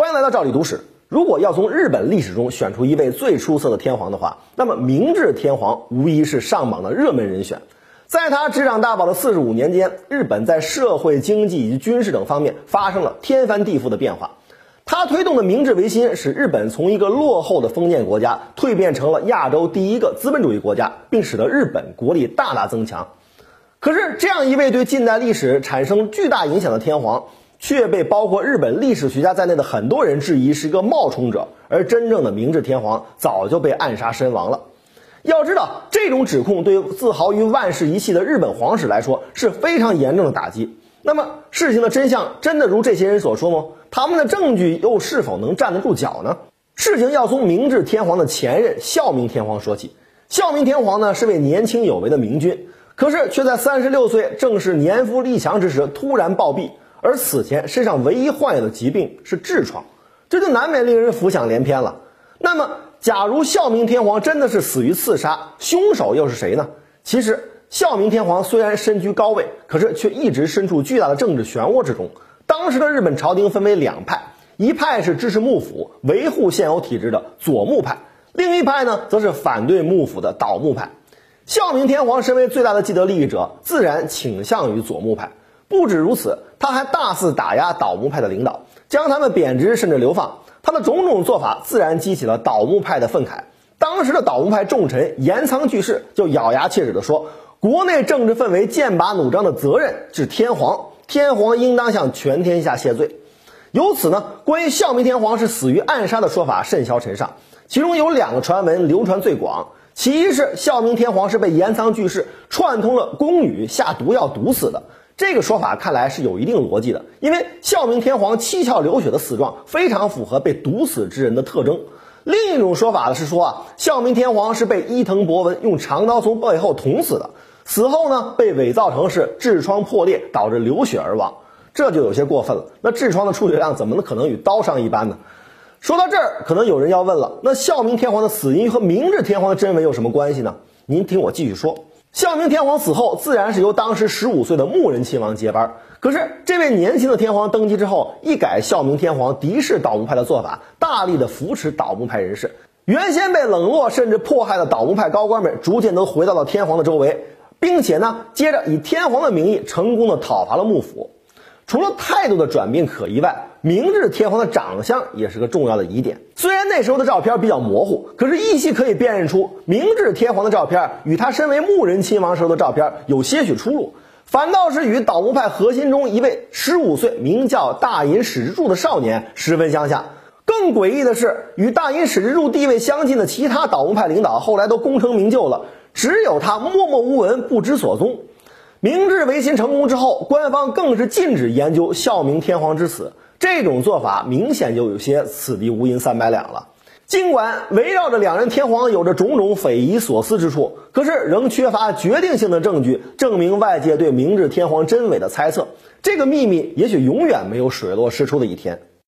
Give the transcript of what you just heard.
欢迎来到赵理读史。如果要从日本历史中选出一位最出色的天皇的话，那么明治天皇无疑是上榜的热门人选。在他执掌大宝的四十五年间，日本在社会、经济以及军事等方面发生了天翻地覆的变化。他推动的明治维新，使日本从一个落后的封建国家蜕变成了亚洲第一个资本主义国家，并使得日本国力大大增强。可是，这样一位对近代历史产生巨大影响的天皇，却被包括日本历史学家在内的很多人质疑是一个冒充者，而真正的明治天皇早就被暗杀身亡了。要知道，这种指控对自豪于万世一系的日本皇室来说是非常严重的打击。那么，事情的真相真的如这些人所说吗？他们的证据又是否能站得住脚呢？事情要从明治天皇的前任孝明天皇说起。孝明天皇呢，是位年轻有为的明君。可是却在三十六岁，正是年富力强之时突然暴毙，而此前身上唯一患有的疾病是痔疮，这就难免令人浮想联翩了。那么，假如孝明天皇真的是死于刺杀，凶手又是谁呢？其实，孝明天皇虽然身居高位，可是却一直身处巨大的政治漩涡之中。当时的日本朝廷分为两派，一派是支持幕府、维护现有体制的左幕派，另一派呢，则是反对幕府的倒幕派。孝明天皇身为最大的既得利益者，自然倾向于左木派。不止如此，他还大肆打压倒木派的领导，将他们贬值甚至流放。他的种种做法自然激起了倒木派的愤慨。当时的倒木派重臣岩仓具视就咬牙切齿地说：“国内政治氛围剑拔弩张的责任是天皇，天皇应当向全天下谢罪。”由此呢，关于孝明天皇是死于暗杀的说法甚嚣尘上，其中有两个传闻流传最广。其一是孝明天皇是被岩仓巨士串通了宫女下毒药毒死的，这个说法看来是有一定逻辑的，因为孝明天皇七窍流血的死状非常符合被毒死之人的特征。另一种说法呢是说啊，孝明天皇是被伊藤博文用长刀从背后捅死的，死后呢被伪造成是痔疮破裂导致流血而亡，这就有些过分了。那痔疮的出血量怎么可能与刀伤一般呢？说到这儿，可能有人要问了：那孝明天皇的死因和明治天皇的真伪有什么关系呢？您听我继续说。孝明天皇死后，自然是由当时十五岁的穆仁亲王接班。可是，这位年轻的天皇登基之后，一改孝明天皇敌视倒幕派的做法，大力的扶持倒幕派人士。原先被冷落甚至迫害的倒幕派高官们，逐渐都回到了天皇的周围，并且呢，接着以天皇的名义，成功的讨伐了幕府。除了态度的转变可疑外，明治天皇的长相也是个重要的疑点。虽然那时候的照片比较模糊，可是依稀可以辨认出明治天皇的照片与他身为牧人亲王时候的照片有些许出入，反倒是与倒幕派核心中一位十五岁名叫大隐史之助的少年十分相像。更诡异的是，与大隐史之助地位相近的其他倒幕派领导后来都功成名就了，只有他默默无闻，不知所踪。明治维新成功之后，官方更是禁止研究孝明天皇之死，这种做法明显就有些此地无银三百两了。尽管围绕着两人天皇有着种种匪夷所思之处，可是仍缺乏决定性的证据证明外界对明治天皇真伪的猜测。这个秘密也许永远没有水落石出的一天。